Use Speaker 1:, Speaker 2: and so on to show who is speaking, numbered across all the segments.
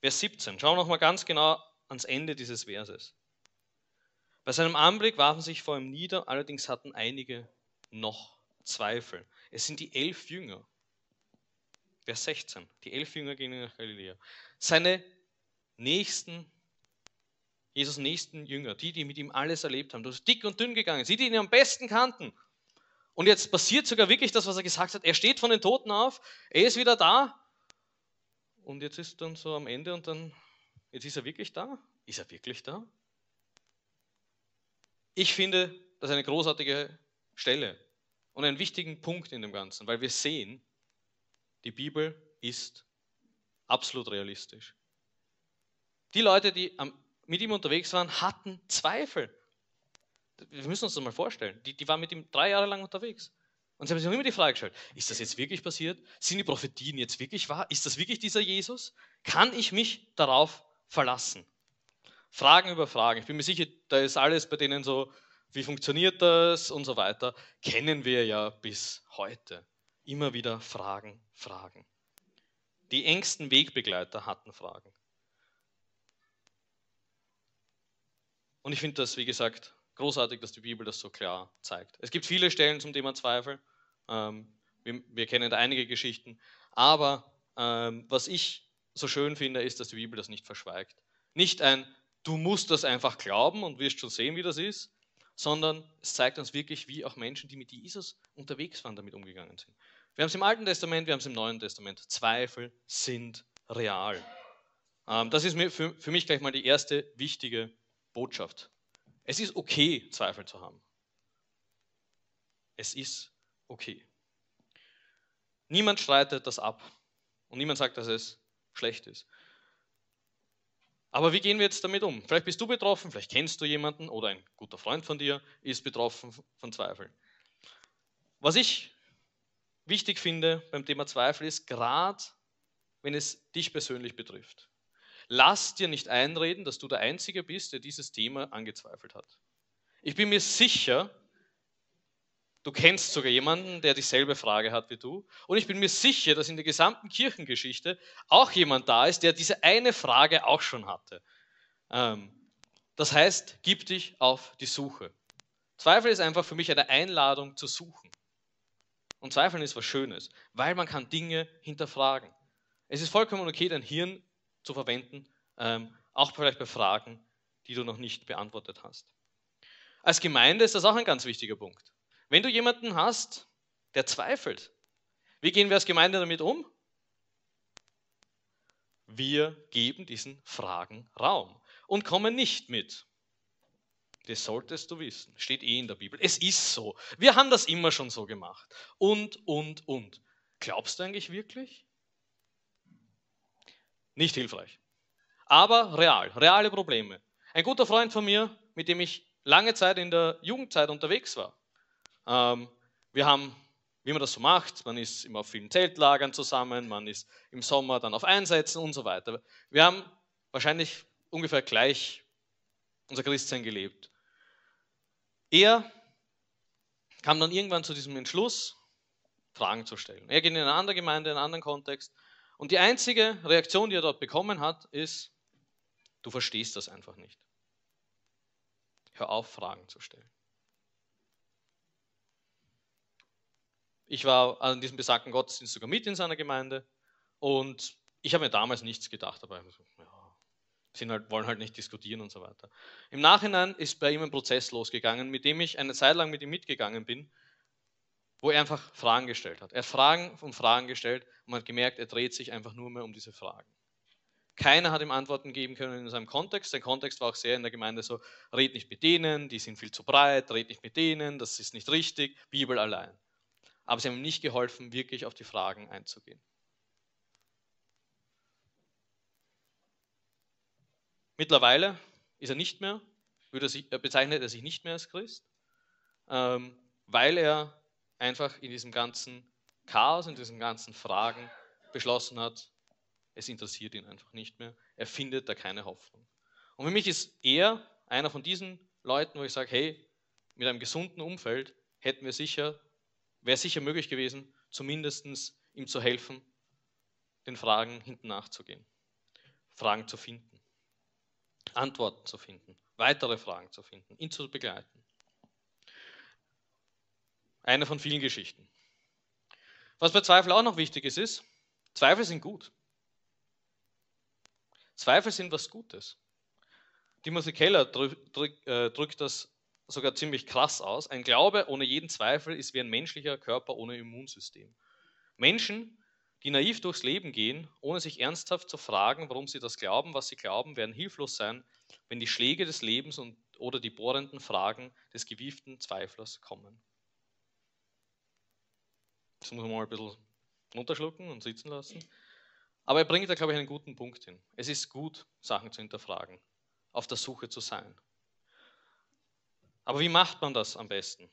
Speaker 1: Vers 17. Schauen wir nochmal ganz genau ans Ende dieses Verses. Bei seinem Anblick warfen sich vor ihm nieder, allerdings hatten einige noch Zweifel. Es sind die elf Jünger. Vers 16. Die elf Jünger gingen nach Galiläa. Seine nächsten, Jesus nächsten Jünger, die, die mit ihm alles erlebt haben, durch dick und dünn gegangen, sie, die ihn am besten kannten. Und jetzt passiert sogar wirklich das, was er gesagt hat. Er steht von den Toten auf, er ist wieder da. Und jetzt ist dann so am Ende und dann, jetzt ist er wirklich da? Ist er wirklich da? Ich finde, das ist eine großartige Stelle und einen wichtigen Punkt in dem Ganzen, weil wir sehen, die Bibel ist absolut realistisch. Die Leute, die mit ihm unterwegs waren, hatten Zweifel. Wir müssen uns das mal vorstellen. Die, die waren mit ihm drei Jahre lang unterwegs. Und sie haben sich immer die Frage gestellt, ist das jetzt wirklich passiert? Sind die Prophetien jetzt wirklich wahr? Ist das wirklich dieser Jesus? Kann ich mich darauf verlassen? Fragen über Fragen. Ich bin mir sicher, da ist alles bei denen so, wie funktioniert das und so weiter, kennen wir ja bis heute. Immer wieder Fragen, Fragen. Die engsten Wegbegleiter hatten Fragen. Und ich finde das, wie gesagt, großartig, dass die Bibel das so klar zeigt. Es gibt viele Stellen zum Thema Zweifel. Ähm, wir, wir kennen da einige Geschichten. Aber ähm, was ich so schön finde, ist, dass die Bibel das nicht verschweigt. Nicht ein du musst das einfach glauben und wirst schon sehen, wie das ist, sondern es zeigt uns wirklich, wie auch Menschen, die mit Jesus unterwegs waren, damit umgegangen sind. Wir haben es im Alten Testament, wir haben es im Neuen Testament. Zweifel sind real. Ähm, das ist für, für mich gleich mal die erste wichtige Botschaft. Es ist okay, Zweifel zu haben. Es ist okay. Niemand streitet das ab und niemand sagt, dass es schlecht ist. Aber wie gehen wir jetzt damit um? Vielleicht bist du betroffen, vielleicht kennst du jemanden oder ein guter Freund von dir ist betroffen von Zweifeln. Was ich wichtig finde beim Thema Zweifel ist, gerade wenn es dich persönlich betrifft, lass dir nicht einreden, dass du der Einzige bist, der dieses Thema angezweifelt hat. Ich bin mir sicher, Du kennst sogar jemanden, der dieselbe Frage hat wie du. Und ich bin mir sicher, dass in der gesamten Kirchengeschichte auch jemand da ist, der diese eine Frage auch schon hatte. Ähm, das heißt, gib dich auf die Suche. Zweifel ist einfach für mich eine Einladung zu suchen. Und Zweifeln ist was Schönes, weil man kann Dinge hinterfragen. Es ist vollkommen okay, dein Hirn zu verwenden, ähm, auch vielleicht bei Fragen, die du noch nicht beantwortet hast. Als Gemeinde ist das auch ein ganz wichtiger Punkt. Wenn du jemanden hast, der zweifelt, wie gehen wir als Gemeinde damit um? Wir geben diesen Fragen Raum und kommen nicht mit. Das solltest du wissen. Steht eh in der Bibel. Es ist so. Wir haben das immer schon so gemacht. Und, und, und. Glaubst du eigentlich wirklich? Nicht hilfreich. Aber real. Reale Probleme. Ein guter Freund von mir, mit dem ich lange Zeit in der Jugendzeit unterwegs war, ähm, wir haben, wie man das so macht, man ist immer auf vielen Zeltlagern zusammen, man ist im Sommer dann auf Einsätzen und so weiter. Wir haben wahrscheinlich ungefähr gleich unser Christsein gelebt. Er kam dann irgendwann zu diesem Entschluss, Fragen zu stellen. Er geht in eine andere Gemeinde, in einen anderen Kontext. Und die einzige Reaktion, die er dort bekommen hat, ist, du verstehst das einfach nicht. Hör auf, Fragen zu stellen. Ich war an diesem besagten Gottesdienst sogar mit in seiner Gemeinde und ich habe mir damals nichts gedacht, aber ja, sind halt, wollen halt nicht diskutieren und so weiter. Im Nachhinein ist bei ihm ein Prozess losgegangen, mit dem ich eine Zeit lang mit ihm mitgegangen bin, wo er einfach Fragen gestellt hat. Er hat Fragen um Fragen gestellt und man hat gemerkt, er dreht sich einfach nur mehr um diese Fragen. Keiner hat ihm Antworten geben können in seinem Kontext. Sein Kontext war auch sehr in der Gemeinde so, red nicht mit denen, die sind viel zu breit, red nicht mit denen, das ist nicht richtig, Bibel allein aber sie haben nicht geholfen, wirklich auf die Fragen einzugehen. Mittlerweile ist er nicht mehr, er sich, bezeichnet er sich nicht mehr als Christ, ähm, weil er einfach in diesem ganzen Chaos, in diesen ganzen Fragen beschlossen hat, es interessiert ihn einfach nicht mehr. Er findet da keine Hoffnung. Und für mich ist er einer von diesen Leuten, wo ich sage, hey, mit einem gesunden Umfeld hätten wir sicher wäre sicher möglich gewesen, zumindest ihm zu helfen, den Fragen hinten nachzugehen. Fragen zu finden, Antworten zu finden, weitere Fragen zu finden, ihn zu begleiten. Eine von vielen Geschichten. Was bei Zweifel auch noch wichtig ist, ist, Zweifel sind gut. Zweifel sind was Gutes. Timothy Keller äh, drückt das sogar ziemlich krass aus. Ein Glaube ohne jeden Zweifel ist wie ein menschlicher Körper ohne Immunsystem. Menschen, die naiv durchs Leben gehen, ohne sich ernsthaft zu fragen, warum sie das glauben, was sie glauben, werden hilflos sein, wenn die Schläge des Lebens und, oder die bohrenden Fragen des gewieften Zweiflers kommen. Das muss man mal ein bisschen runterschlucken und sitzen lassen. Aber er bringt da, glaube ich, einen guten Punkt hin. Es ist gut, Sachen zu hinterfragen, auf der Suche zu sein. Aber wie macht man das am besten?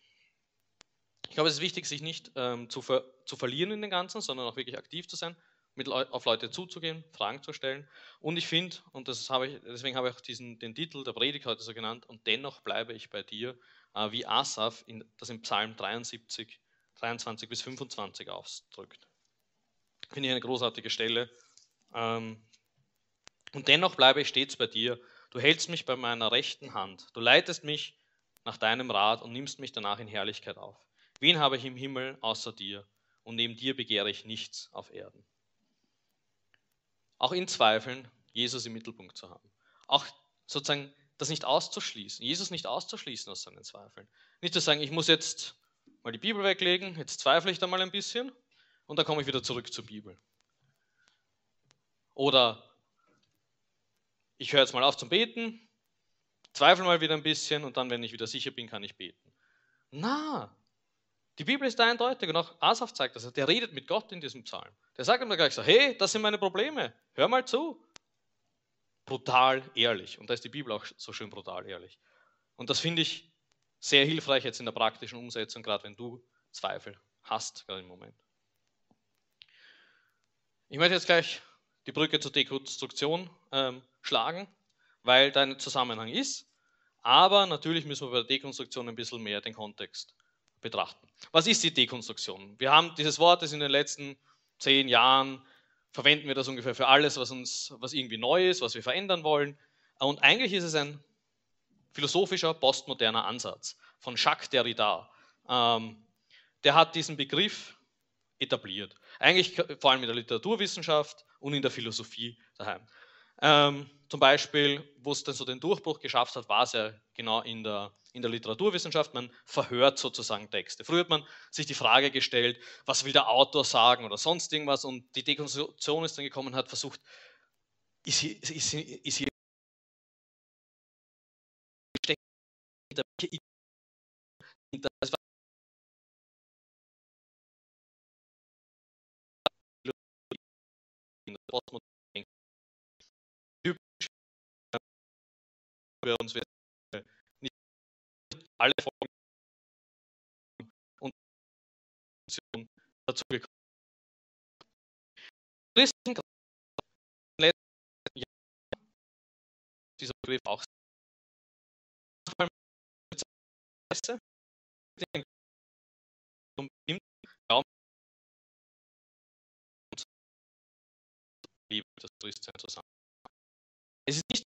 Speaker 1: Ich glaube, es ist wichtig, sich nicht ähm, zu, ver zu verlieren in den Ganzen, sondern auch wirklich aktiv zu sein, mit Le auf Leute zuzugehen, Fragen zu stellen. Und ich finde, und das habe ich, deswegen habe ich auch diesen, den Titel der Predigt heute so genannt, und dennoch bleibe ich bei dir, äh, wie Asaf in, das in Psalm 73, 23 bis 25 ausdrückt. Finde ich eine großartige Stelle. Ähm, und dennoch bleibe ich stets bei dir. Du hältst mich bei meiner rechten Hand. Du leitest mich nach deinem Rat und nimmst mich danach in Herrlichkeit auf. Wen habe ich im Himmel außer dir? Und neben dir begehre ich nichts auf Erden. Auch in Zweifeln Jesus im Mittelpunkt zu haben. Auch sozusagen das nicht auszuschließen, Jesus nicht auszuschließen aus seinen Zweifeln. Nicht zu sagen, ich muss jetzt mal die Bibel weglegen, jetzt zweifle ich da mal ein bisschen und dann komme ich wieder zurück zur Bibel. Oder ich höre jetzt mal auf zum Beten, zweifle mal wieder ein bisschen und dann, wenn ich wieder sicher bin, kann ich beten. Na, die Bibel ist eindeutig und auch Asaf zeigt das. Der redet mit Gott in diesem Psalm. Der sagt ihm gleich so, hey, das sind meine Probleme, hör mal zu. Brutal ehrlich. Und da ist die Bibel auch so schön brutal ehrlich. Und das finde ich sehr hilfreich jetzt in der praktischen Umsetzung, gerade wenn du Zweifel hast, gerade im Moment. Ich möchte jetzt gleich die Brücke zur Dekonstruktion ähm, schlagen, weil da ein Zusammenhang ist. Aber natürlich müssen wir bei der Dekonstruktion ein bisschen mehr den Kontext betrachten. Was ist die Dekonstruktion? Wir haben dieses Wort, das in den letzten zehn Jahren verwenden wir das ungefähr für alles, was uns, was irgendwie neu ist, was wir verändern wollen. Und eigentlich ist es ein philosophischer, postmoderner Ansatz von Jacques Derrida. Ähm, der hat diesen Begriff etabliert. Eigentlich vor allem in der Literaturwissenschaft und in der Philosophie daheim. Ähm, zum Beispiel, wo es dann so den Durchbruch geschafft hat, war es ja genau in der, in der Literaturwissenschaft. Man verhört sozusagen Texte. Früher hat man sich die Frage gestellt, was will der Autor sagen oder sonst irgendwas und die Dekonstruktion ist dann gekommen und hat versucht, ist hier, ist hier, ist hier das war wir uns nicht alle Folgen und dazu gekommen. dieser Begriff auch Liebe das Christsein zusammen. Es ist nicht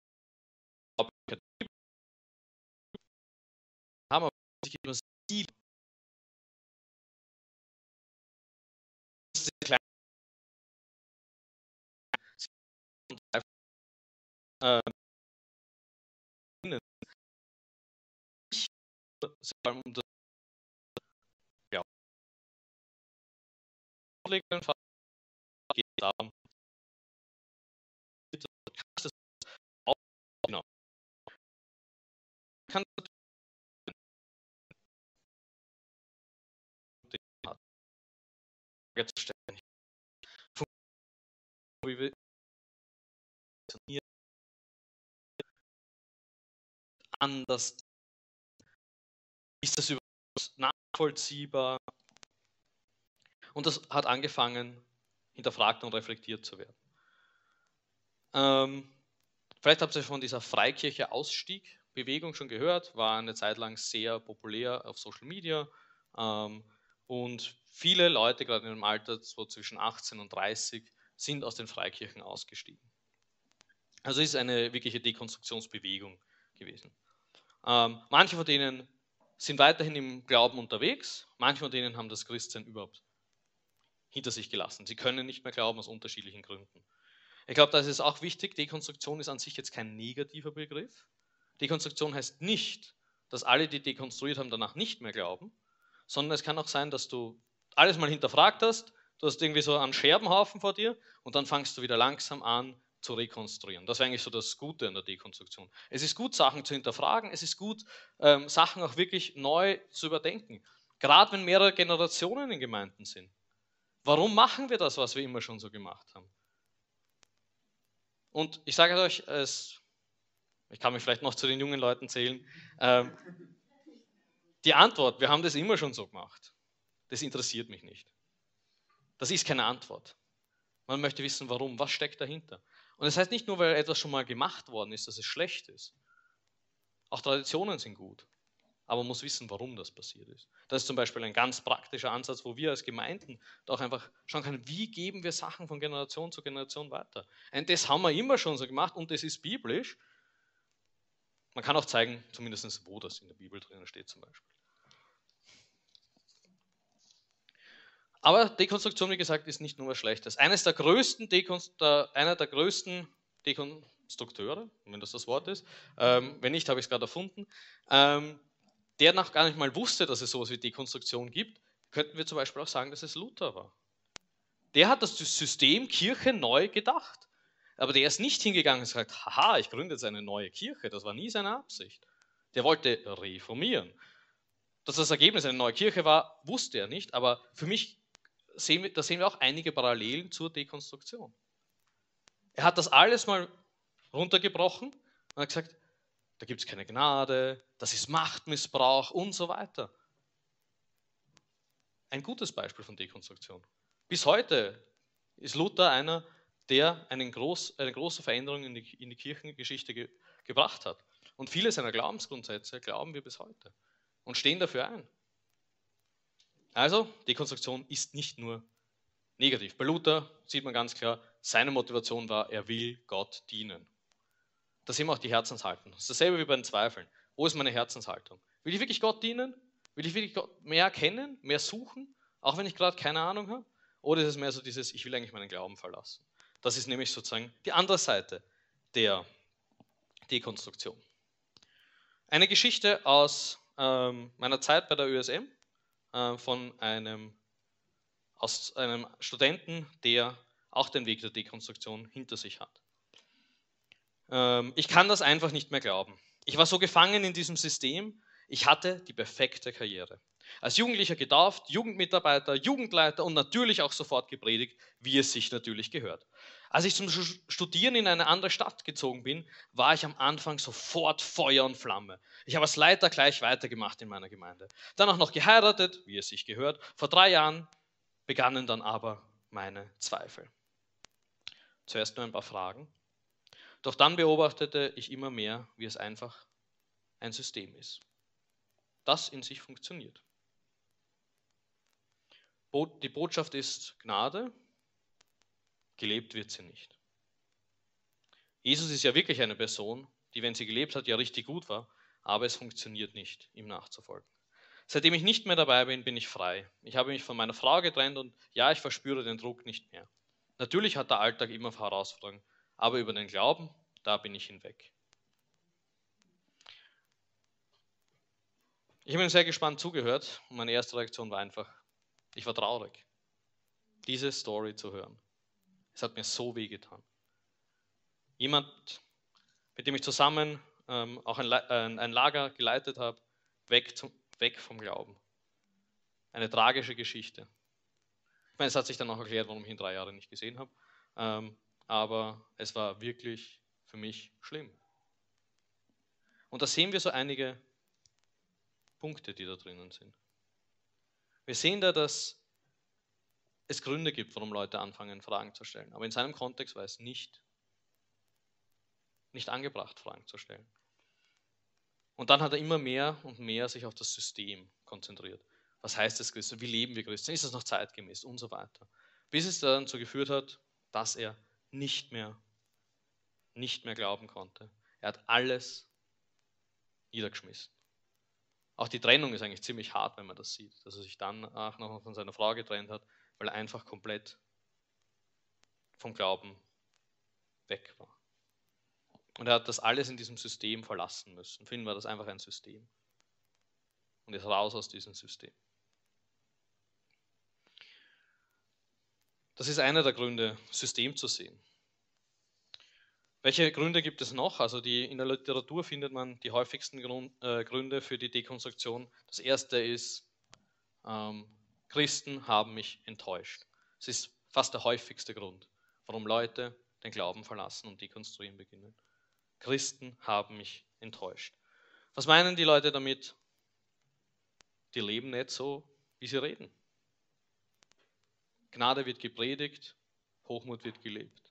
Speaker 1: Ziel. Äh, ja. genau. kann Frage zu stellen. Wie wir anders ist das überhaupt nachvollziehbar? Und das hat angefangen, hinterfragt und reflektiert zu werden. Ähm, vielleicht habt ihr von dieser Freikirche-Ausstieg-Bewegung schon gehört, war eine Zeit lang sehr populär auf Social Media. Ähm, und viele Leute, gerade im Alter so zwischen 18 und 30, sind aus den Freikirchen ausgestiegen. Also ist eine wirkliche Dekonstruktionsbewegung gewesen. Ähm, manche von denen sind weiterhin im Glauben unterwegs, manche von denen haben das Christsein überhaupt hinter sich gelassen. Sie können nicht mehr glauben aus unterschiedlichen Gründen. Ich glaube, da ist auch wichtig, Dekonstruktion ist an sich jetzt kein negativer Begriff. Dekonstruktion heißt nicht, dass alle, die dekonstruiert haben, danach nicht mehr glauben, sondern es kann auch sein, dass du alles mal hinterfragt hast, du hast irgendwie so einen Scherbenhaufen vor dir und dann fangst du wieder langsam an zu rekonstruieren. Das wäre eigentlich so das Gute an der Dekonstruktion. Es ist gut, Sachen zu hinterfragen, es ist gut, ähm, Sachen auch wirklich neu zu überdenken. Gerade wenn mehrere Generationen in Gemeinden sind. Warum machen wir das, was wir immer schon so gemacht haben? Und ich sage euch, es, ich kann mich vielleicht noch zu den jungen Leuten zählen, ähm, die Antwort, wir haben das immer schon so gemacht, das interessiert mich nicht. Das ist keine Antwort. Man möchte wissen, warum, was steckt dahinter. Und das heißt nicht nur, weil etwas schon mal gemacht worden ist, dass es schlecht ist. Auch Traditionen sind gut. Aber man muss wissen, warum das passiert ist. Das ist zum Beispiel ein ganz praktischer Ansatz, wo wir als Gemeinden auch einfach schauen können, wie geben wir Sachen von Generation zu Generation weiter. Und das haben wir immer schon so gemacht und das ist biblisch. Man kann auch zeigen, zumindest wo das in der Bibel drin steht zum Beispiel. Aber Dekonstruktion, wie gesagt, ist nicht nur was Schlechtes. Eines der größten einer der größten Dekonstrukteure, wenn das das Wort ist, ähm, wenn nicht, habe ich es gerade erfunden, ähm, der noch gar nicht mal wusste, dass es sowas wie Dekonstruktion gibt, könnten wir zum Beispiel auch sagen, dass es Luther war. Der hat das System Kirche neu gedacht. Aber der ist nicht hingegangen und gesagt, haha, ich gründe jetzt eine neue Kirche. Das war nie seine Absicht. Der wollte reformieren. Dass das Ergebnis eine neue Kirche war, wusste er nicht. Aber für mich sehen wir, da sehen wir auch einige Parallelen zur Dekonstruktion. Er hat das alles mal runtergebrochen und hat gesagt, da gibt es keine Gnade, das ist Machtmissbrauch und so weiter. Ein gutes Beispiel von Dekonstruktion. Bis heute ist Luther einer, der groß, eine große Veränderung in die, in die Kirchengeschichte ge, gebracht hat. Und viele seiner Glaubensgrundsätze glauben wir bis heute und stehen dafür ein. Also, Dekonstruktion ist nicht nur negativ. Bei Luther sieht man ganz klar, seine Motivation war, er will Gott dienen. Da sehen wir auch die Herzenshaltung. Das ist dasselbe wie bei den Zweifeln. Wo ist meine Herzenshaltung? Will ich wirklich Gott dienen? Will ich wirklich Gott mehr kennen, mehr suchen, auch wenn ich gerade keine Ahnung habe? Oder ist es mehr so dieses, ich will eigentlich meinen Glauben verlassen? Das ist nämlich sozusagen die andere Seite der Dekonstruktion. Eine Geschichte aus ähm, meiner Zeit bei der ÖSM. Äh, von einem, aus einem Studenten, der auch den Weg der Dekonstruktion hinter sich hat. Ähm, ich kann das einfach nicht mehr glauben. Ich war so gefangen in diesem System, ich hatte die perfekte Karriere. Als Jugendlicher getauft, Jugendmitarbeiter, Jugendleiter und natürlich auch sofort gepredigt, wie es sich natürlich gehört. Als ich zum Studieren in eine andere Stadt gezogen bin, war ich am Anfang sofort Feuer und Flamme. Ich habe als Leiter gleich weitergemacht in meiner Gemeinde. Dann auch noch geheiratet, wie es sich gehört. Vor drei Jahren begannen dann aber meine Zweifel. Zuerst nur ein paar Fragen. Doch dann beobachtete ich immer mehr, wie es einfach ein System ist, das in sich funktioniert. Die Botschaft ist Gnade, gelebt wird sie nicht. Jesus ist ja wirklich eine Person, die, wenn sie gelebt hat, ja richtig gut war, aber es funktioniert nicht, ihm nachzufolgen. Seitdem ich nicht mehr dabei bin, bin ich frei. Ich habe mich von meiner Frau getrennt und ja, ich verspüre den Druck nicht mehr. Natürlich hat der Alltag immer Herausforderungen, aber über den Glauben, da bin ich hinweg. Ich habe Ihnen sehr gespannt zugehört und meine erste Reaktion war einfach, ich war traurig, diese Story zu hören. Es hat mir so weh getan. Jemand, mit dem ich zusammen ähm, auch ein, ein, ein, Lager geleitet habe, weg, weg vom Glauben. Eine tragische Geschichte. Ich meine, es hat sich dann auch erklärt, warum ich ihn drei Jahre nicht gesehen habe. Ähm, aber es war wirklich für mich schlimm. Und da sehen wir so einige Punkte, die da drinnen sind. Wir sehen da, dass es Gründe gibt, warum Leute anfangen, Fragen zu stellen. Aber in seinem Kontext war es nicht, nicht angebracht, Fragen zu stellen. Und dann hat er immer mehr und mehr sich auf das System konzentriert. Was heißt das Christen? Wie leben wir Christen? Ist das noch zeitgemäß? Und so weiter. Bis es dann dazu geführt hat, dass er nicht mehr nicht mehr glauben konnte. Er hat alles niedergeschmissen. Auch die Trennung ist eigentlich ziemlich hart, wenn man das sieht, dass er sich dann auch noch von seiner Frau getrennt hat, weil er einfach komplett vom Glauben weg war. Und er hat das alles in diesem System verlassen müssen. Für ihn war das einfach ein System. Und ist raus aus diesem System. Das ist einer der Gründe, System zu sehen. Welche Gründe gibt es noch? Also die, in der Literatur findet man die häufigsten Grund, äh, Gründe für die Dekonstruktion. Das erste ist, ähm, Christen haben mich enttäuscht. Es ist fast der häufigste Grund, warum Leute den Glauben verlassen und dekonstruieren beginnen. Christen haben mich enttäuscht. Was meinen die Leute damit? Die leben nicht so, wie sie reden. Gnade wird gepredigt, Hochmut wird gelebt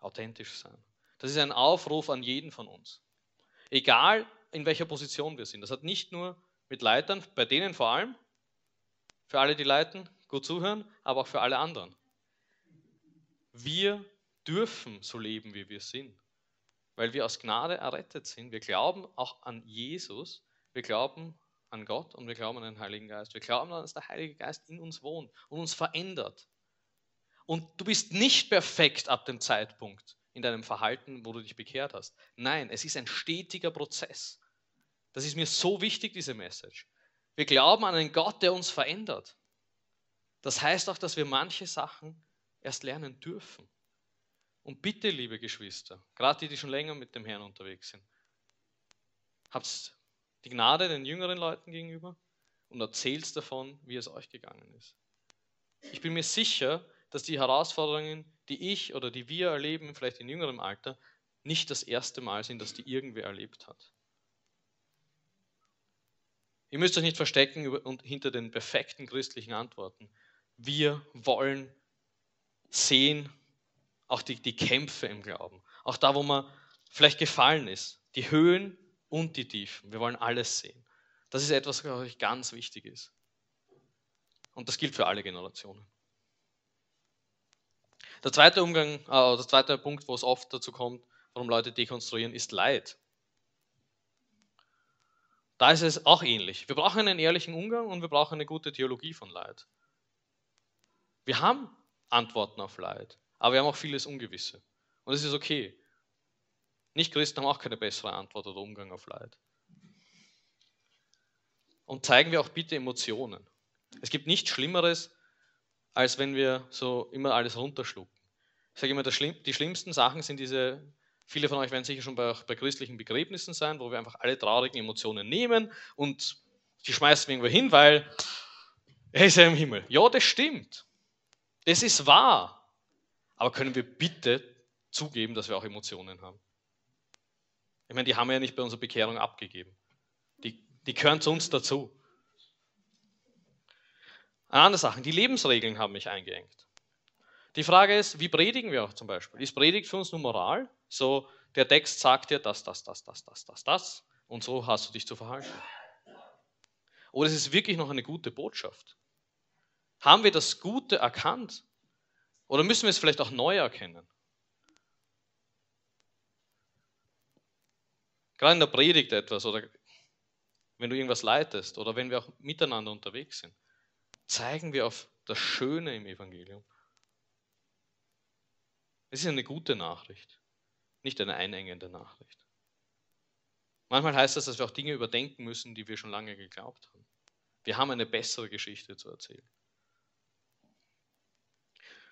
Speaker 1: authentisch sein. Das ist ein Aufruf an jeden von uns. Egal in welcher Position wir sind. Das hat nicht nur mit Leitern, bei denen vor allem, für alle, die leiten, gut zuhören, aber auch für alle anderen. Wir dürfen so leben, wie wir sind, weil wir aus Gnade errettet sind. Wir glauben auch an Jesus, wir glauben an Gott und wir glauben an den Heiligen Geist. Wir glauben, dass der Heilige Geist in uns wohnt und uns verändert. Und du bist nicht perfekt ab dem Zeitpunkt in deinem Verhalten, wo du dich bekehrt hast. Nein, es ist ein stetiger Prozess. Das ist mir so wichtig, diese Message. Wir glauben an einen Gott, der uns verändert. Das heißt auch, dass wir manche Sachen erst lernen dürfen. Und bitte, liebe Geschwister, gerade die, die schon länger mit dem Herrn unterwegs sind, habt die Gnade den jüngeren Leuten gegenüber und erzählt davon, wie es euch gegangen ist. Ich bin mir sicher, dass die Herausforderungen, die ich oder die wir erleben, vielleicht in jüngerem Alter, nicht das erste Mal sind, dass die irgendwer erlebt hat. Ihr müsst euch nicht verstecken hinter den perfekten christlichen Antworten. Wir wollen sehen, auch die, die Kämpfe im Glauben, auch da, wo man vielleicht gefallen ist, die Höhen und die Tiefen. Wir wollen alles sehen. Das ist etwas, was euch ganz wichtig ist. Und das gilt für alle Generationen. Der zweite Umgang, äh, der zweite Punkt, wo es oft dazu kommt, warum Leute dekonstruieren, ist Leid. Da ist es auch ähnlich. Wir brauchen einen ehrlichen Umgang und wir brauchen eine gute Theologie von Leid. Wir haben Antworten auf Leid, aber wir haben auch vieles Ungewisse. Und es ist okay. Nicht-Christen haben auch keine bessere Antwort oder Umgang auf Leid. Und zeigen wir auch bitte Emotionen. Es gibt nichts Schlimmeres, als wenn wir so immer alles runterschlucken. Ich sage immer, die schlimmsten Sachen sind diese, viele von euch werden sicher schon bei, bei christlichen Begräbnissen sein, wo wir einfach alle traurigen Emotionen nehmen und die schmeißen wir irgendwo hin, weil er ist ja im Himmel. Ja, das stimmt. Das ist wahr. Aber können wir bitte zugeben, dass wir auch Emotionen haben? Ich meine, die haben wir ja nicht bei unserer Bekehrung abgegeben. Die, die gehören zu uns dazu. Eine andere Sache, die Lebensregeln haben mich eingeengt. Die Frage ist, wie predigen wir auch zum Beispiel? Ist Predigt für uns nur Moral? So, der Text sagt dir das, das, das, das, das, das, das und so hast du dich zu verhalten. Oder ist es wirklich noch eine gute Botschaft? Haben wir das Gute erkannt? Oder müssen wir es vielleicht auch neu erkennen? Gerade in der Predigt etwas oder wenn du irgendwas leitest oder wenn wir auch miteinander unterwegs sind zeigen wir auf das Schöne im Evangelium. Es ist eine gute Nachricht, nicht eine einengende Nachricht. Manchmal heißt das, dass wir auch Dinge überdenken müssen, die wir schon lange geglaubt haben. Wir haben eine bessere Geschichte zu erzählen.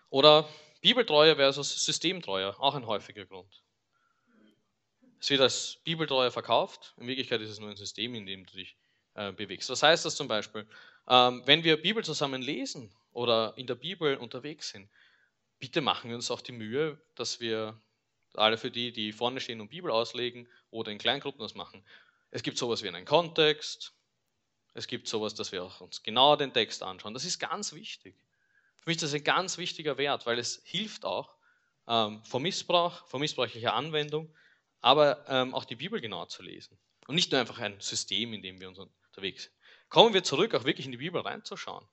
Speaker 1: Oder Bibeltreue versus Systemtreue, auch ein häufiger Grund. Es wird als Bibeltreue verkauft, in Wirklichkeit ist es nur ein System, in dem du dich äh, bewegst. Was heißt das zum Beispiel? Ähm, wenn wir Bibel zusammen lesen oder in der Bibel unterwegs sind, bitte machen wir uns auch die Mühe, dass wir alle für die, die vorne stehen und Bibel auslegen oder in Kleingruppen das machen. Es gibt sowas wie einen Kontext. Es gibt sowas, dass wir auch uns genau den Text anschauen. Das ist ganz wichtig. Für mich ist das ein ganz wichtiger Wert, weil es hilft auch ähm, vor Missbrauch, vor missbräuchlicher Anwendung, aber ähm, auch die Bibel genau zu lesen. Und nicht nur einfach ein System, in dem wir uns unterwegs sind. Kommen wir zurück, auch wirklich in die Bibel reinzuschauen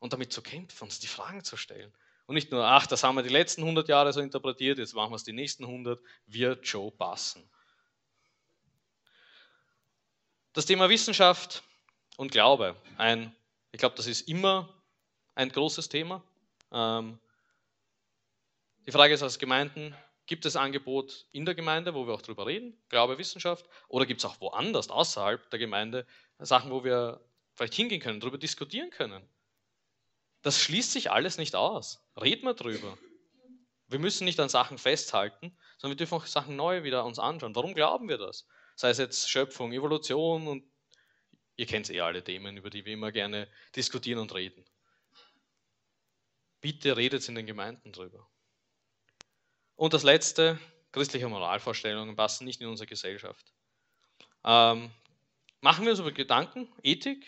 Speaker 1: und damit zu kämpfen, uns die Fragen zu stellen. Und nicht nur, ach, das haben wir die letzten 100 Jahre so interpretiert, jetzt machen wir es die nächsten 100, wird schon passen. Das Thema Wissenschaft und Glaube, ein, ich glaube, das ist immer ein großes Thema. Ähm, die Frage ist als Gemeinden, gibt es Angebot in der Gemeinde, wo wir auch darüber reden, Glaube, Wissenschaft, oder gibt es auch woanders, außerhalb der Gemeinde, Sachen, wo wir vielleicht hingehen können, darüber diskutieren können? Das schließt sich alles nicht aus. Reden wir drüber. Wir müssen nicht an Sachen festhalten, sondern wir dürfen auch Sachen neu wieder uns anschauen. Warum glauben wir das? Sei es jetzt Schöpfung, Evolution und ihr kennt eh alle Themen, über die wir immer gerne diskutieren und reden. Bitte redet in den Gemeinden drüber. Und das Letzte, christliche Moralvorstellungen passen nicht in unsere Gesellschaft. Ähm, machen wir uns über Gedanken, Ethik,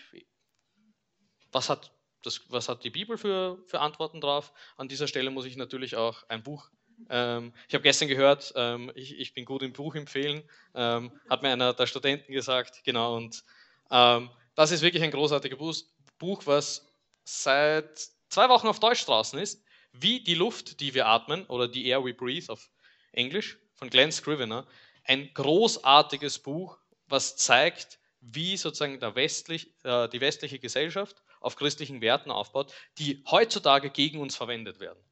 Speaker 1: was hat das, was hat die Bibel für, für Antworten drauf? An dieser Stelle muss ich natürlich auch ein Buch. Ähm, ich habe gestern gehört, ähm, ich, ich, bin gut im Buch empfehlen, ähm, hat mir einer der Studenten gesagt, genau. Und ähm, das ist wirklich ein großartiges Buch, was seit zwei Wochen auf Deutsch draußen ist. Wie die Luft, die wir atmen, oder die Air We Breathe auf Englisch, von Glenn Scrivener. Ein großartiges Buch, was zeigt, wie sozusagen westlich, äh, die westliche Gesellschaft auf christlichen Werten aufbaut, die heutzutage gegen uns verwendet werden.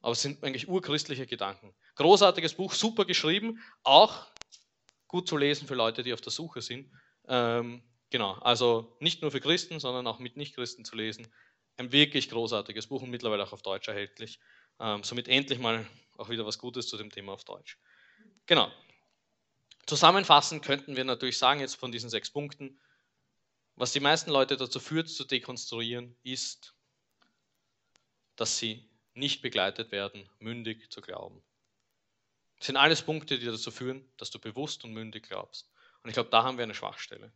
Speaker 1: Aber es sind eigentlich urchristliche Gedanken. Großartiges Buch, super geschrieben, auch gut zu lesen für Leute, die auf der Suche sind. Ähm, genau, also nicht nur für Christen, sondern auch mit Nichtchristen zu lesen. Ein wirklich großartiges Buch und mittlerweile auch auf Deutsch erhältlich. Ähm, somit endlich mal auch wieder was Gutes zu dem Thema auf Deutsch. Genau. Zusammenfassend könnten wir natürlich sagen, jetzt von diesen sechs Punkten, was die meisten Leute dazu führt, zu dekonstruieren, ist, dass sie nicht begleitet werden, mündig zu glauben. Das sind alles Punkte, die dazu führen, dass du bewusst und mündig glaubst. Und ich glaube, da haben wir eine Schwachstelle.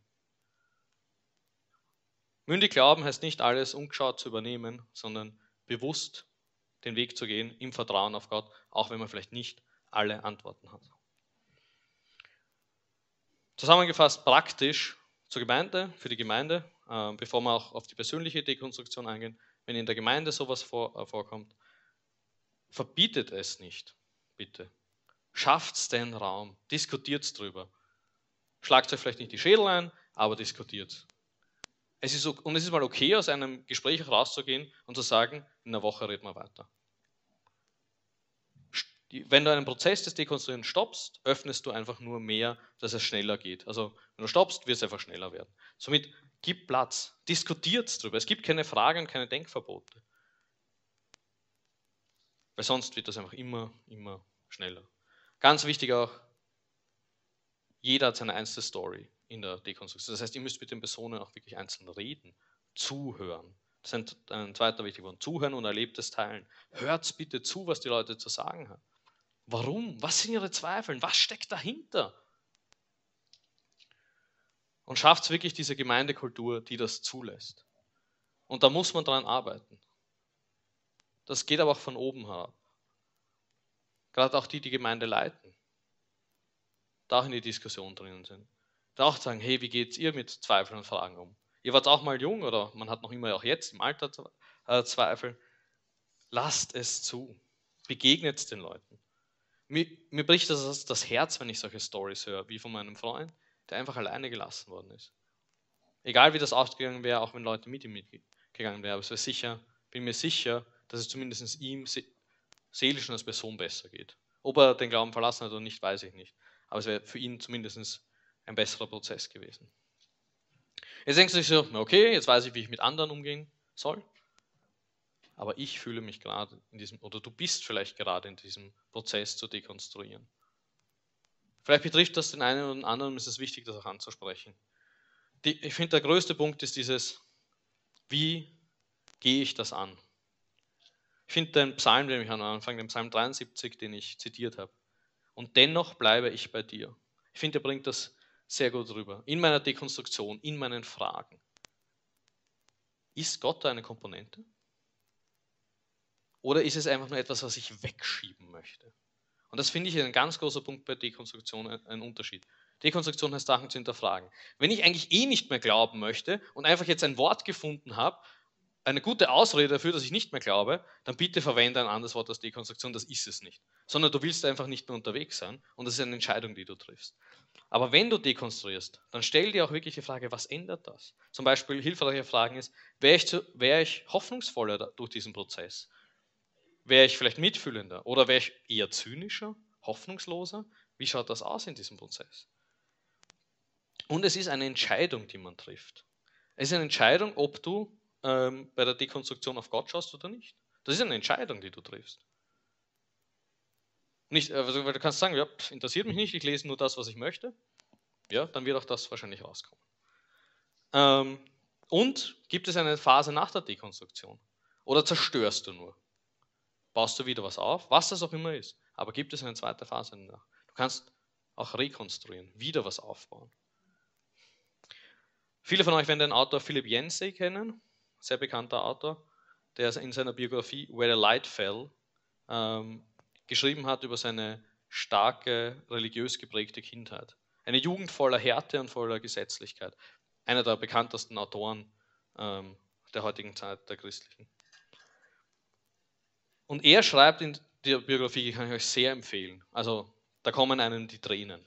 Speaker 1: Mündig glauben heißt nicht alles ungeschaut zu übernehmen, sondern bewusst den Weg zu gehen im Vertrauen auf Gott, auch wenn man vielleicht nicht alle Antworten hat. Zusammengefasst praktisch zur Gemeinde, für die Gemeinde, äh, bevor wir auch auf die persönliche Dekonstruktion eingehen, wenn in der Gemeinde sowas äh, vorkommt, verbietet es nicht, bitte. Schafft den Raum, diskutiert drüber. Schlagt euch vielleicht nicht die Schädel ein, aber diskutiert. Es ist, und es ist mal okay, aus einem Gespräch rauszugehen und zu sagen, in einer Woche reden wir weiter wenn du einen Prozess des Dekonstruierens stoppst, öffnest du einfach nur mehr, dass es schneller geht. Also wenn du stoppst, wird es einfach schneller werden. Somit gib Platz, diskutiert darüber. Es gibt keine Fragen und keine Denkverbote. Weil sonst wird das einfach immer, immer schneller. Ganz wichtig auch, jeder hat seine einzelne Story in der Dekonstruktion. Das heißt, ihr müsst mit den Personen auch wirklich einzeln reden, zuhören. Das ist ein, ein zweiter wichtiger Punkt. Zuhören und Erlebtes teilen. Hört bitte zu, was die Leute zu sagen haben. Warum? Was sind ihre Zweifel? Was steckt dahinter? Und schafft es wirklich diese Gemeindekultur, die das zulässt. Und da muss man dran arbeiten. Das geht aber auch von oben herab. Gerade auch die, die Gemeinde leiten, da auch in die Diskussion drinnen sind. Da auch sagen, hey, wie geht ihr mit Zweifeln und Fragen um? Ihr wart auch mal jung oder man hat noch immer auch jetzt im Alter äh, Zweifel. Lasst es zu. Begegnet den Leuten. Mir, mir bricht das das Herz, wenn ich solche Stories höre, wie von meinem Freund, der einfach alleine gelassen worden ist. Egal wie das ausgegangen wäre, auch wenn Leute mit ihm mitgegangen wären, aber es wäre sicher, bin mir sicher, dass es zumindest ihm seelisch und als Person besser geht. Ob er den Glauben verlassen hat oder nicht, weiß ich nicht. Aber es wäre für ihn zumindest ein besserer Prozess gewesen. Jetzt denkst du dich so, okay, jetzt weiß ich, wie ich mit anderen umgehen soll aber ich fühle mich gerade in diesem, oder du bist vielleicht gerade in diesem Prozess zu dekonstruieren. Vielleicht betrifft das den einen oder den anderen, ist es wichtig, das auch anzusprechen. Die, ich finde, der größte Punkt ist dieses, wie gehe ich das an? Ich finde den Psalm, den ich am Anfang, den Psalm 73, den ich zitiert habe. Und dennoch bleibe ich bei dir. Ich finde, er bringt das sehr gut rüber. In meiner Dekonstruktion, in meinen Fragen. Ist Gott eine Komponente? Oder ist es einfach nur etwas, was ich wegschieben möchte? Und das finde ich ein ganz großer Punkt bei Dekonstruktion, ein Unterschied. Dekonstruktion heißt Sachen zu hinterfragen. Wenn ich eigentlich eh nicht mehr glauben möchte und einfach jetzt ein Wort gefunden habe, eine gute Ausrede dafür, dass ich nicht mehr glaube, dann bitte verwende ein anderes Wort als Dekonstruktion, das ist es nicht. Sondern du willst einfach nicht mehr unterwegs sein und das ist eine Entscheidung, die du triffst. Aber wenn du dekonstruierst, dann stell dir auch wirklich die Frage, was ändert das? Zum Beispiel hilfreiche Fragen ist, wäre ich, wär ich hoffnungsvoller durch diesen Prozess? Wäre ich vielleicht mitfühlender oder wäre ich eher zynischer, hoffnungsloser? Wie schaut das aus in diesem Prozess? Und es ist eine Entscheidung, die man trifft. Es ist eine Entscheidung, ob du ähm, bei der Dekonstruktion auf Gott schaust oder nicht. Das ist eine Entscheidung, die du triffst. Nicht, also, weil du kannst sagen, ja, interessiert mich nicht, ich lese nur das, was ich möchte. Ja, dann wird auch das wahrscheinlich rauskommen. Ähm, und gibt es eine Phase nach der Dekonstruktion? Oder zerstörst du nur? Baust du wieder was auf? Was das auch immer ist. Aber gibt es eine zweite Phase danach? Du kannst auch rekonstruieren, wieder was aufbauen. Viele von euch werden den Autor Philip Yancey kennen, sehr bekannter Autor, der in seiner Biografie Where the Light Fell ähm, geschrieben hat über seine starke, religiös geprägte Kindheit. Eine Jugend voller Härte und voller Gesetzlichkeit. Einer der bekanntesten Autoren ähm, der heutigen Zeit, der christlichen. Und er schreibt in der Biografie, die kann ich euch sehr empfehlen. Also da kommen einem die Tränen.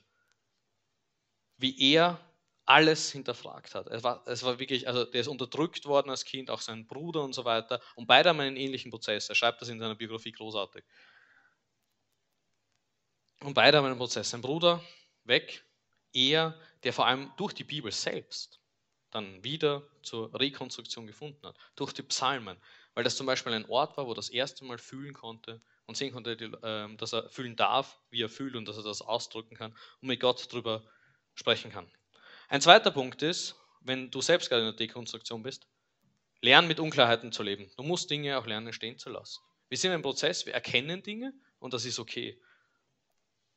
Speaker 1: Wie er alles hinterfragt hat. Es war, es war wirklich, also der ist unterdrückt worden als Kind, auch sein Bruder und so weiter. Und beide haben einen ähnlichen Prozess. Er schreibt das in seiner Biografie großartig. Und beide haben einen Prozess. Sein Bruder weg, er, der vor allem durch die Bibel selbst dann wieder zur Rekonstruktion gefunden hat, durch die Psalmen, weil das zum Beispiel ein Ort war, wo das erste Mal fühlen konnte und sehen konnte, ähm, dass er fühlen darf, wie er fühlt und dass er das ausdrücken kann und mit Gott darüber sprechen kann. Ein zweiter Punkt ist, wenn du selbst gerade in der Dekonstruktion bist, lernen mit Unklarheiten zu leben. Du musst Dinge auch lernen stehen zu lassen. Wir sind im Prozess, wir erkennen Dinge und das ist okay.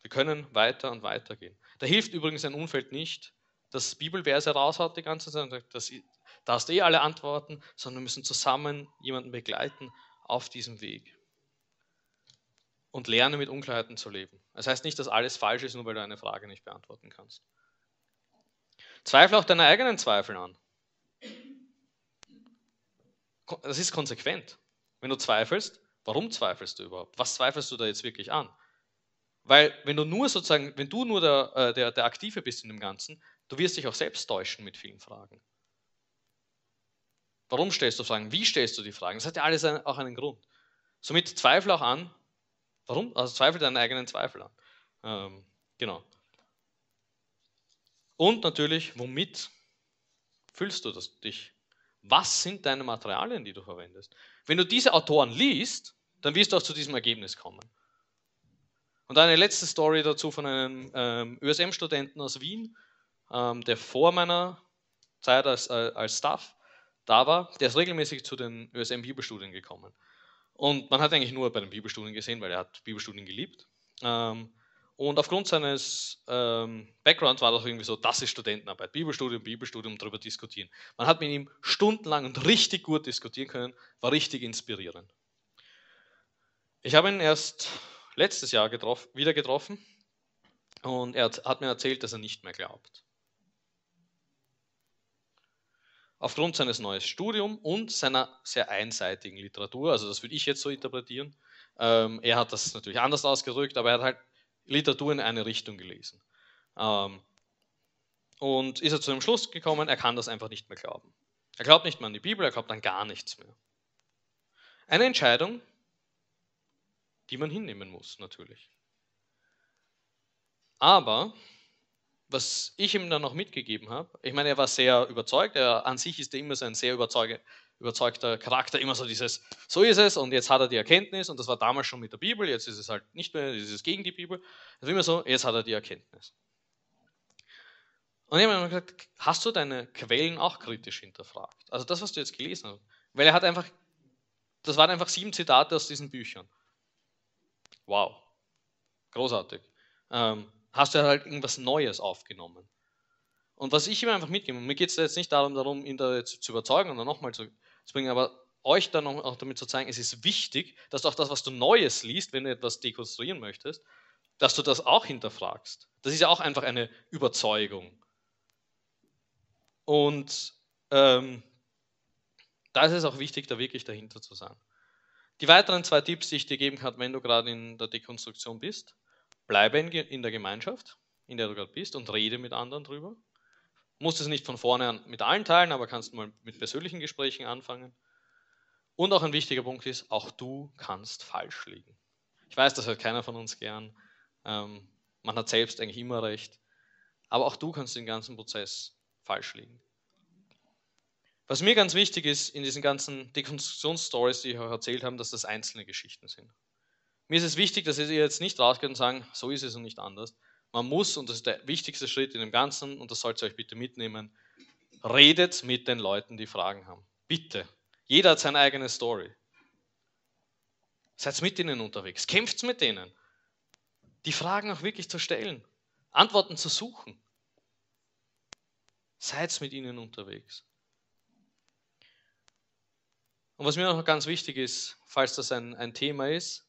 Speaker 1: Wir können weiter und weiter gehen. Da hilft übrigens ein Umfeld nicht, das Bibelverse raushaut die ganze Zeit und sagt, das, da hast du eh alle Antworten, sondern wir müssen zusammen jemanden begleiten auf diesem Weg. Und lernen mit Unklarheiten zu leben. Das heißt nicht, dass alles falsch ist, nur weil du eine Frage nicht beantworten kannst. Zweifle auch deine eigenen Zweifel an. Das ist konsequent. Wenn du zweifelst, warum zweifelst du überhaupt? Was zweifelst du da jetzt wirklich an? Weil wenn du nur sozusagen, wenn du nur der, äh, der, der Aktive bist in dem Ganzen, du wirst dich auch selbst täuschen mit vielen Fragen. Warum stellst du Fragen? Wie stellst du die Fragen? Das hat ja alles auch einen Grund. Somit zweifle auch an. Warum? Also zweifle deinen eigenen Zweifel an. Ähm, genau. Und natürlich, womit fühlst du das, dich? Was sind deine Materialien, die du verwendest? Wenn du diese Autoren liest, dann wirst du auch zu diesem Ergebnis kommen. Und eine letzte Story dazu von einem ähm, ÖSM-Studenten aus Wien, ähm, der vor meiner Zeit als, äh, als Staff da war. Der ist regelmäßig zu den ÖSM-Bibelstudien gekommen. Und man hat eigentlich nur bei den Bibelstudien gesehen, weil er hat Bibelstudien geliebt. Ähm, und aufgrund seines ähm, Backgrounds war das irgendwie so, das ist Studentenarbeit, Bibelstudium, Bibelstudium, darüber diskutieren. Man hat mit ihm stundenlang und richtig gut diskutieren können, war richtig inspirierend. Ich habe ihn erst letztes Jahr getroffen, wieder getroffen und er hat mir erzählt, dass er nicht mehr glaubt. Aufgrund seines neuen Studiums und seiner sehr einseitigen Literatur, also das würde ich jetzt so interpretieren, ähm, er hat das natürlich anders ausgedrückt, aber er hat halt Literatur in eine Richtung gelesen. Ähm, und ist er zu dem Schluss gekommen, er kann das einfach nicht mehr glauben. Er glaubt nicht mehr an die Bibel, er glaubt an gar nichts mehr. Eine Entscheidung, die man hinnehmen muss, natürlich. Aber, was ich ihm dann noch mitgegeben habe, ich meine, er war sehr überzeugt, er an sich ist er immer so ein sehr überzeugter Charakter, immer so dieses, so ist es und jetzt hat er die Erkenntnis und das war damals schon mit der Bibel, jetzt ist es halt nicht mehr, jetzt ist es gegen die Bibel, also immer so, jetzt hat er die Erkenntnis. Und ich habe gesagt, hast du deine Quellen auch kritisch hinterfragt? Also das, was du jetzt gelesen hast. Weil er hat einfach, das waren einfach sieben Zitate aus diesen Büchern. Wow, großartig. Ähm, hast du halt irgendwas Neues aufgenommen. Und was ich ihm einfach mitgebe, mir geht es jetzt nicht darum, darum, ihn da jetzt zu überzeugen oder nochmal zu, zu bringen, aber euch dann auch damit zu zeigen, es ist wichtig, dass du auch das, was du Neues liest, wenn du etwas dekonstruieren möchtest, dass du das auch hinterfragst. Das ist ja auch einfach eine Überzeugung. Und ähm, Da ist es auch wichtig, da wirklich dahinter zu sein. Die weiteren zwei Tipps, die ich dir geben kann, wenn du gerade in der Dekonstruktion bist, bleibe in der Gemeinschaft, in der du gerade bist und rede mit anderen drüber. Musst es nicht von vorne an mit allen teilen, aber kannst mal mit persönlichen Gesprächen anfangen. Und auch ein wichtiger Punkt ist, auch du kannst falsch liegen. Ich weiß, das hört keiner von uns gern. Ähm, man hat selbst eigentlich immer recht. Aber auch du kannst den ganzen Prozess falsch liegen. Was mir ganz wichtig ist in diesen ganzen Dekonstruktionsstories, die ich euch erzählt habe, dass das einzelne Geschichten sind. Mir ist es wichtig, dass ihr jetzt nicht rausgeht und sagen, so ist es und nicht anders. Man muss, und das ist der wichtigste Schritt in dem Ganzen, und das sollt ihr euch bitte mitnehmen, redet mit den Leuten, die Fragen haben. Bitte. Jeder hat seine eigene Story. Seid mit ihnen unterwegs. Kämpft mit denen. Die Fragen auch wirklich zu stellen. Antworten zu suchen. Seid mit ihnen unterwegs. Und was mir noch ganz wichtig ist, falls das ein, ein Thema ist,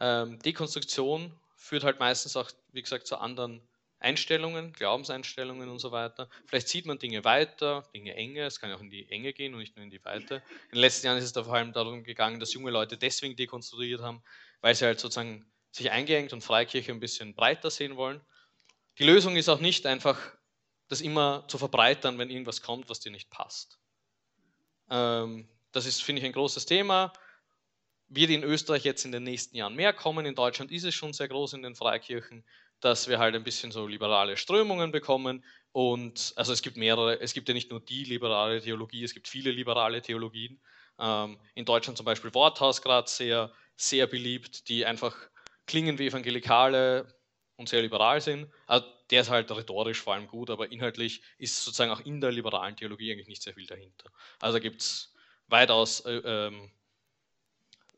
Speaker 1: ähm, Dekonstruktion führt halt meistens auch, wie gesagt, zu anderen Einstellungen, Glaubenseinstellungen und so weiter. Vielleicht sieht man Dinge weiter, Dinge enger, es kann auch in die Enge gehen und nicht nur in die Weite. In den letzten Jahren ist es da vor allem darum gegangen, dass junge Leute deswegen dekonstruiert haben, weil sie halt sozusagen sich eingeengt und Freikirche ein bisschen breiter sehen wollen. Die Lösung ist auch nicht einfach, das immer zu verbreitern, wenn irgendwas kommt, was dir nicht passt. Ähm, das ist, finde ich, ein großes Thema. Wird in Österreich jetzt in den nächsten Jahren mehr kommen. In Deutschland ist es schon sehr groß in den Freikirchen, dass wir halt ein bisschen so liberale Strömungen bekommen. Und also es gibt mehrere, es gibt ja nicht nur die liberale Theologie, es gibt viele liberale Theologien. Ähm, in Deutschland zum Beispiel Worthaus gerade sehr, sehr beliebt, die einfach klingen wie Evangelikale und sehr liberal sind. Also der ist halt rhetorisch vor allem gut, aber inhaltlich ist sozusagen auch in der liberalen Theologie eigentlich nicht sehr viel dahinter. Also gibt es weitaus äh, ähm,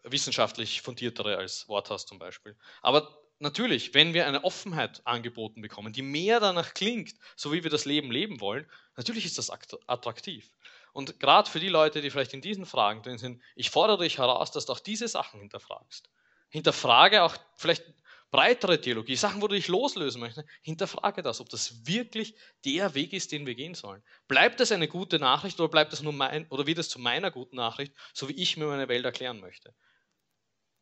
Speaker 1: wissenschaftlich fundiertere als Worthaus zum Beispiel. Aber natürlich, wenn wir eine Offenheit angeboten bekommen, die mehr danach klingt, so wie wir das Leben leben wollen, natürlich ist das attraktiv. Und gerade für die Leute, die vielleicht in diesen Fragen drin sind, ich fordere dich heraus, dass du auch diese Sachen hinterfragst. Hinterfrage auch vielleicht breitere Theologie, Sachen, wo du dich loslösen möchtest, hinterfrage das, ob das wirklich der Weg ist, den wir gehen sollen. Bleibt das eine gute Nachricht oder bleibt das nur mein, oder wird es zu meiner guten Nachricht, so wie ich mir meine Welt erklären möchte?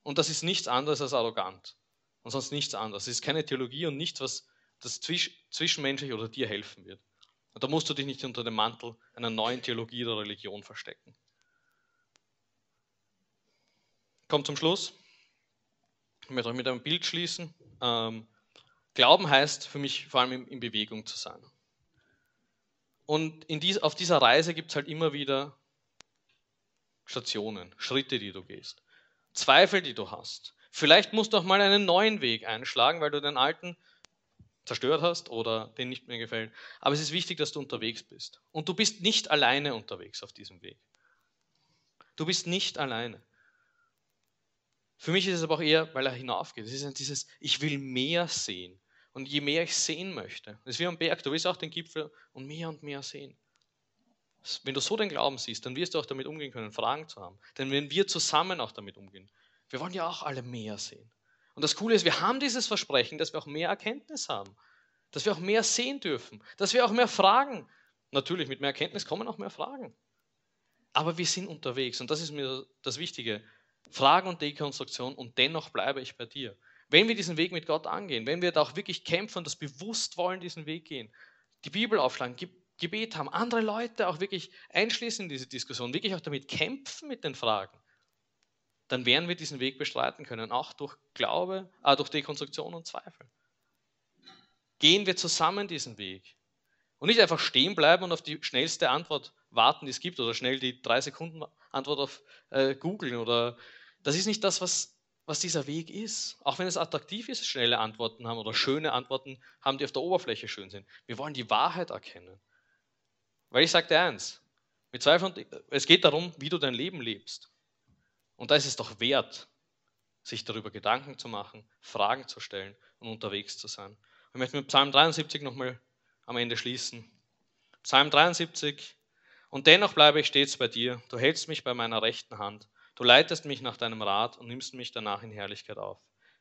Speaker 1: Und das ist nichts anderes als arrogant. Und sonst nichts anderes. Es ist keine Theologie und nichts, was das zwischenmenschlich oder dir helfen wird. Und da musst du dich nicht unter dem Mantel einer neuen Theologie oder Religion verstecken. Kommt zum Schluss. Ich möchte euch mit einem Bild schließen. Ähm, Glauben heißt für mich vor allem in, in Bewegung zu sein. Und dies, auf dieser Reise gibt es halt immer wieder Stationen, Schritte, die du gehst, Zweifel, die du hast. Vielleicht musst du auch mal einen neuen Weg einschlagen, weil du den alten zerstört hast oder den nicht mehr gefällt. Aber es ist wichtig, dass du unterwegs bist. Und du bist nicht alleine unterwegs auf diesem Weg. Du bist nicht alleine. Für mich ist es aber auch eher, weil er hinaufgeht. Es ist dieses, ich will mehr sehen. Und je mehr ich sehen möchte, das ist wie am Berg, du willst auch den Gipfel und mehr und mehr sehen. Wenn du so den Glauben siehst, dann wirst du auch damit umgehen können, Fragen zu haben. Denn wenn wir zusammen auch damit umgehen, wir wollen ja auch alle mehr sehen. Und das Coole ist, wir haben dieses Versprechen, dass wir auch mehr Erkenntnis haben, dass wir auch mehr sehen dürfen, dass wir auch mehr fragen. Natürlich, mit mehr Erkenntnis kommen auch mehr Fragen. Aber wir sind unterwegs und das ist mir das Wichtige. Fragen und Dekonstruktion und dennoch bleibe ich bei dir. Wenn wir diesen Weg mit Gott angehen, wenn wir da auch wirklich kämpfen und das bewusst wollen, diesen Weg gehen, die Bibel aufschlagen, Gebet haben, andere Leute auch wirklich einschließen in diese Diskussion, wirklich auch damit kämpfen mit den Fragen, dann werden wir diesen Weg bestreiten können, auch durch Glaube, äh, durch Dekonstruktion und Zweifel. Gehen wir zusammen diesen Weg und nicht einfach stehen bleiben und auf die schnellste Antwort warten, die es gibt, oder schnell die drei Sekunden Antwort auf äh, googeln oder das ist nicht das, was, was dieser Weg ist. Auch wenn es attraktiv ist, schnelle Antworten haben oder schöne Antworten haben, die auf der Oberfläche schön sind. Wir wollen die Wahrheit erkennen. Weil ich dir eins, mit Zweifel, es geht darum, wie du dein Leben lebst. Und da ist es doch wert, sich darüber Gedanken zu machen, Fragen zu stellen und unterwegs zu sein. Ich möchte mit Psalm 73 nochmal am Ende schließen. Psalm 73. Und dennoch bleibe ich stets bei dir. Du hältst mich bei meiner rechten Hand. Du leitest mich nach deinem Rat und nimmst mich danach in Herrlichkeit auf.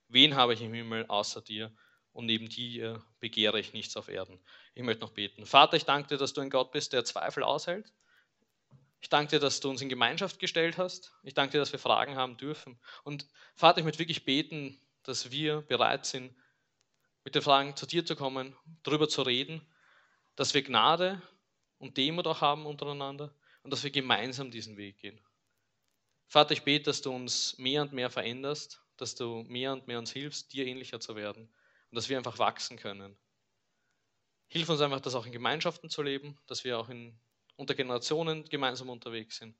Speaker 1: Wen habe ich im Himmel außer dir? Und neben dir begehre ich nichts auf Erden. Ich möchte noch beten. Vater, ich danke dir, dass du ein Gott bist, der Zweifel aushält. Ich danke dir, dass du uns in Gemeinschaft gestellt hast. Ich danke dir, dass wir Fragen haben dürfen. Und Vater, ich möchte wirklich beten, dass wir bereit sind, mit den Fragen zu dir zu kommen, darüber zu reden, dass wir Gnade und Demut auch haben untereinander und dass wir gemeinsam diesen Weg gehen. Vater, ich bete, dass du uns mehr und mehr veränderst, dass du mehr und mehr uns hilfst, dir ähnlicher zu werden und dass wir einfach wachsen können. Hilf uns einfach, das auch in Gemeinschaften zu leben, dass wir auch in, unter Generationen gemeinsam unterwegs sind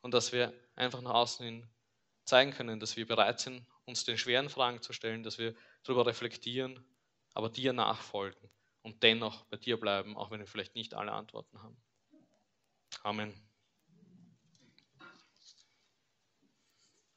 Speaker 1: und dass wir einfach nach außen hin zeigen können, dass wir bereit sind, uns den schweren Fragen zu stellen, dass wir darüber reflektieren, aber dir nachfolgen und dennoch bei dir bleiben, auch wenn wir vielleicht nicht alle Antworten haben. Amen.